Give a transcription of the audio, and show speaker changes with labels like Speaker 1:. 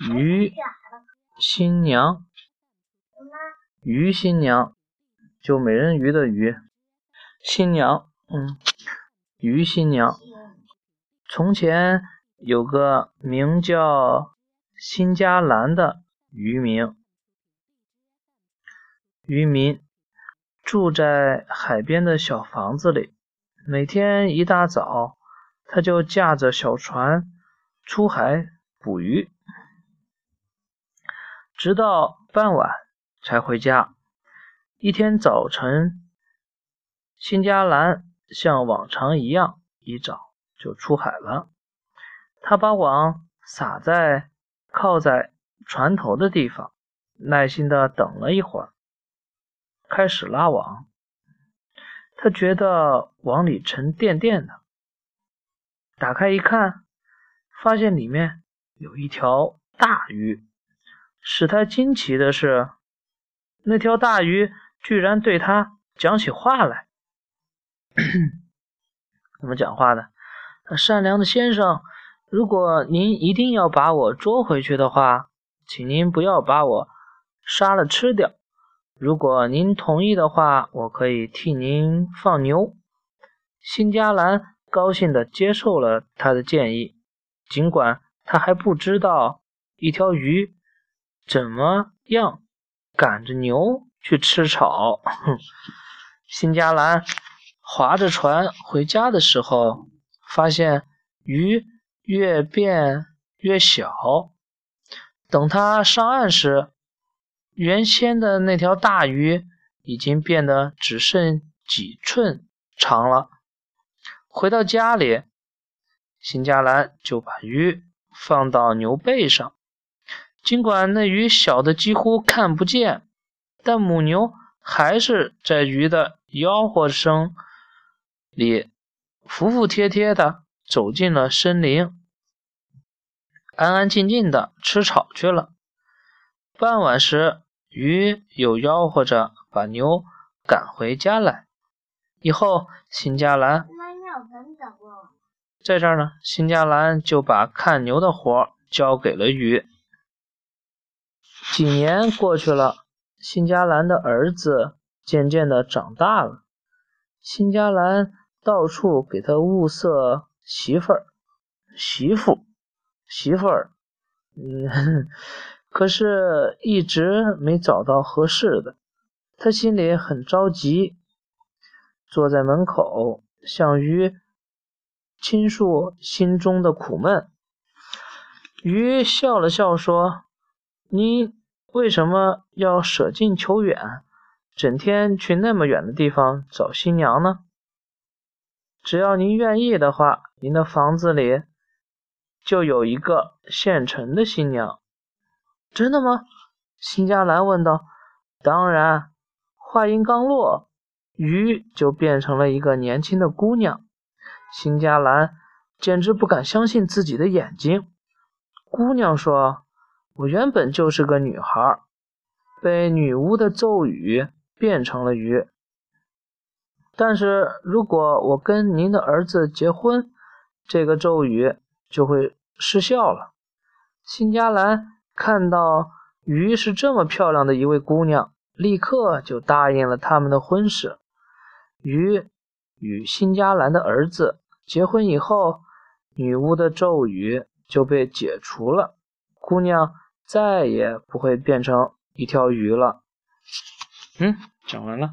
Speaker 1: 于新娘，于新娘，就美人鱼的鱼，新娘，嗯，于新娘。从前有个名叫辛加兰的渔民，渔民住在海边的小房子里，每天一大早，他就驾着小船出海捕鱼。直到傍晚才回家。一天早晨，辛加兰像往常一样，一早就出海了。他把网撒在靠在船头的地方，耐心的等了一会儿，开始拉网。他觉得网里沉甸甸的，打开一看，发现里面有一条大鱼。使他惊奇的是，那条大鱼居然对他讲起话来。怎么讲话的？善良的先生，如果您一定要把我捉回去的话，请您不要把我杀了吃掉。如果您同意的话，我可以替您放牛。新加兰高兴地接受了他的建议，尽管他还不知道一条鱼。怎么样？赶着牛去吃草。哼！辛加兰划着船回家的时候，发现鱼越变越小。等他上岸时，原先的那条大鱼已经变得只剩几寸长了。回到家里，新加兰就把鱼放到牛背上。尽管那鱼小的几乎看不见，但母牛还是在鱼的吆喝声里服服帖帖地走进了森林，安安静静地吃草去了。傍晚时，鱼又吆喝着把牛赶回家来。以后，新加兰在这儿呢，新加兰就把看牛的活交给了鱼。几年过去了，辛加兰的儿子渐渐的长大了。辛加兰到处给他物色媳妇儿、媳妇、媳妇儿，嗯，可是一直没找到合适的。他心里很着急，坐在门口向鱼倾诉心中的苦闷。鱼笑了笑说：“你。”为什么要舍近求远，整天去那么远的地方找新娘呢？只要您愿意的话，您的房子里就有一个现成的新娘。真的吗？辛加兰问道。当然。话音刚落，鱼就变成了一个年轻的姑娘。辛加兰简直不敢相信自己的眼睛。姑娘说。我原本就是个女孩，被女巫的咒语变成了鱼。但是如果我跟您的儿子结婚，这个咒语就会失效了。新加兰看到鱼是这么漂亮的一位姑娘，立刻就答应了他们的婚事。鱼与新加兰的儿子结婚以后，女巫的咒语就被解除了，姑娘。再也不会变成一条鱼了。嗯，讲完了。